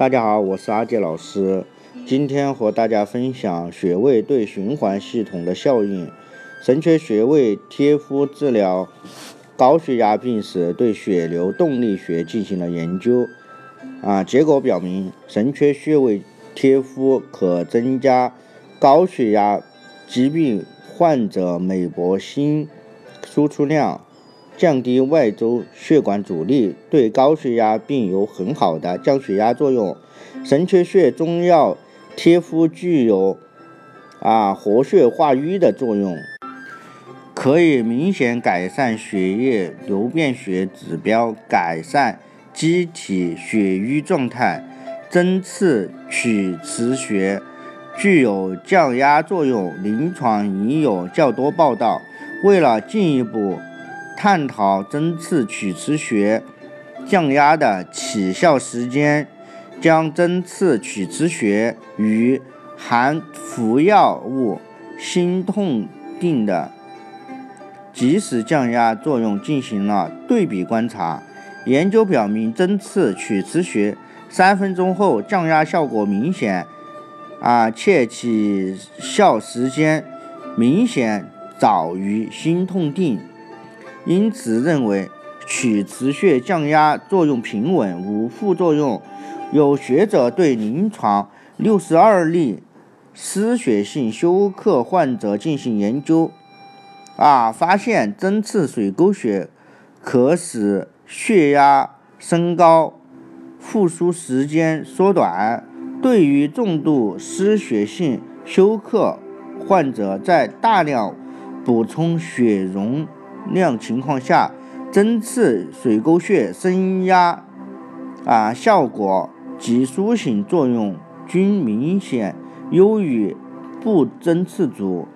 大家好，我是阿杰老师，今天和大家分享穴位对循环系统的效应。神阙穴位贴敷治疗高血压病时，对血流动力学进行了研究。啊，结果表明，神阙穴位贴敷可增加高血压疾病患者脉搏心输出量。降低外周血管阻力，对高血压病有很好的降血压作用。神阙穴中药贴敷具有啊活血化瘀的作用，可以明显改善血液流变学指标，改善机体血瘀状态。针刺曲池穴具有降压作用，临床已有较多报道。为了进一步。探讨针刺曲池穴降压的起效时间，将针刺曲池穴与含服药物心痛定的即时降压作用进行了对比观察。研究表明，针刺曲池穴三分钟后降压效果明显，啊，且起效时间明显早于心痛定。因此认为曲池穴降压作用平稳，无副作用。有学者对临床六十二例失血性休克患者进行研究，啊，发现针刺水沟穴可使血压升高，复苏时间缩短。对于重度失血性休克患者，在大量补充血容。量情况下，针刺水沟穴升压啊效果及苏醒作用均明显优于不针刺组。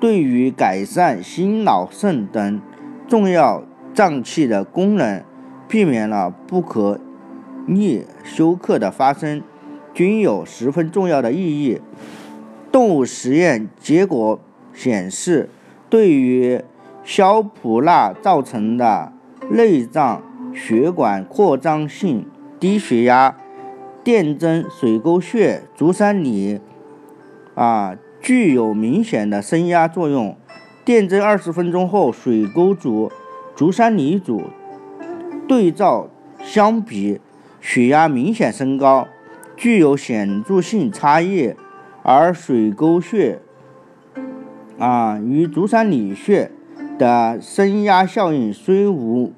对于改善心脑肾等重要脏器的功能，避免了不可逆休克的发生，均有十分重要的意义。动物实验结果显示，对于硝普纳造成的内脏血管扩张性低血压，电针水沟穴足三里啊具有明显的升压作用。电针二十分钟后，水沟组、足三里组对照相比，血压明显升高，具有显著性差异。而水沟穴啊与足三里穴。的升压效应虽无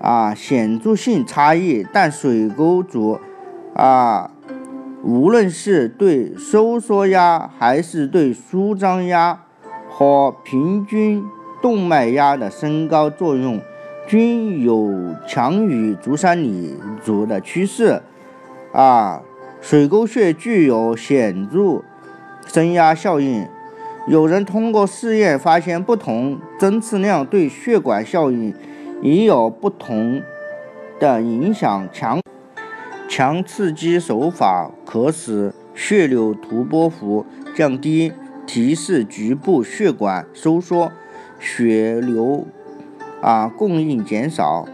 啊显著性差异，但水沟组啊无论是对收缩压还是对舒张压和平均动脉压的升高作用，均有强于足三里组的趋势。啊，水沟穴具有显著升压效应。有人通过试验发现，不同针刺量对血管效应也有不同的影响。强强刺激手法可使血流图波幅降低，提示局部血管收缩，血流啊供应减少。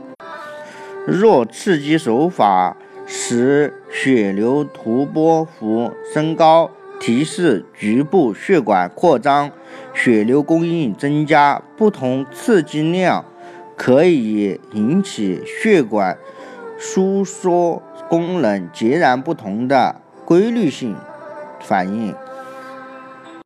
弱刺激手法使血流图波幅升高。提示局部血管扩张，血流供应增加。不同刺激量可以引起血管收缩功能截然不同的规律性反应。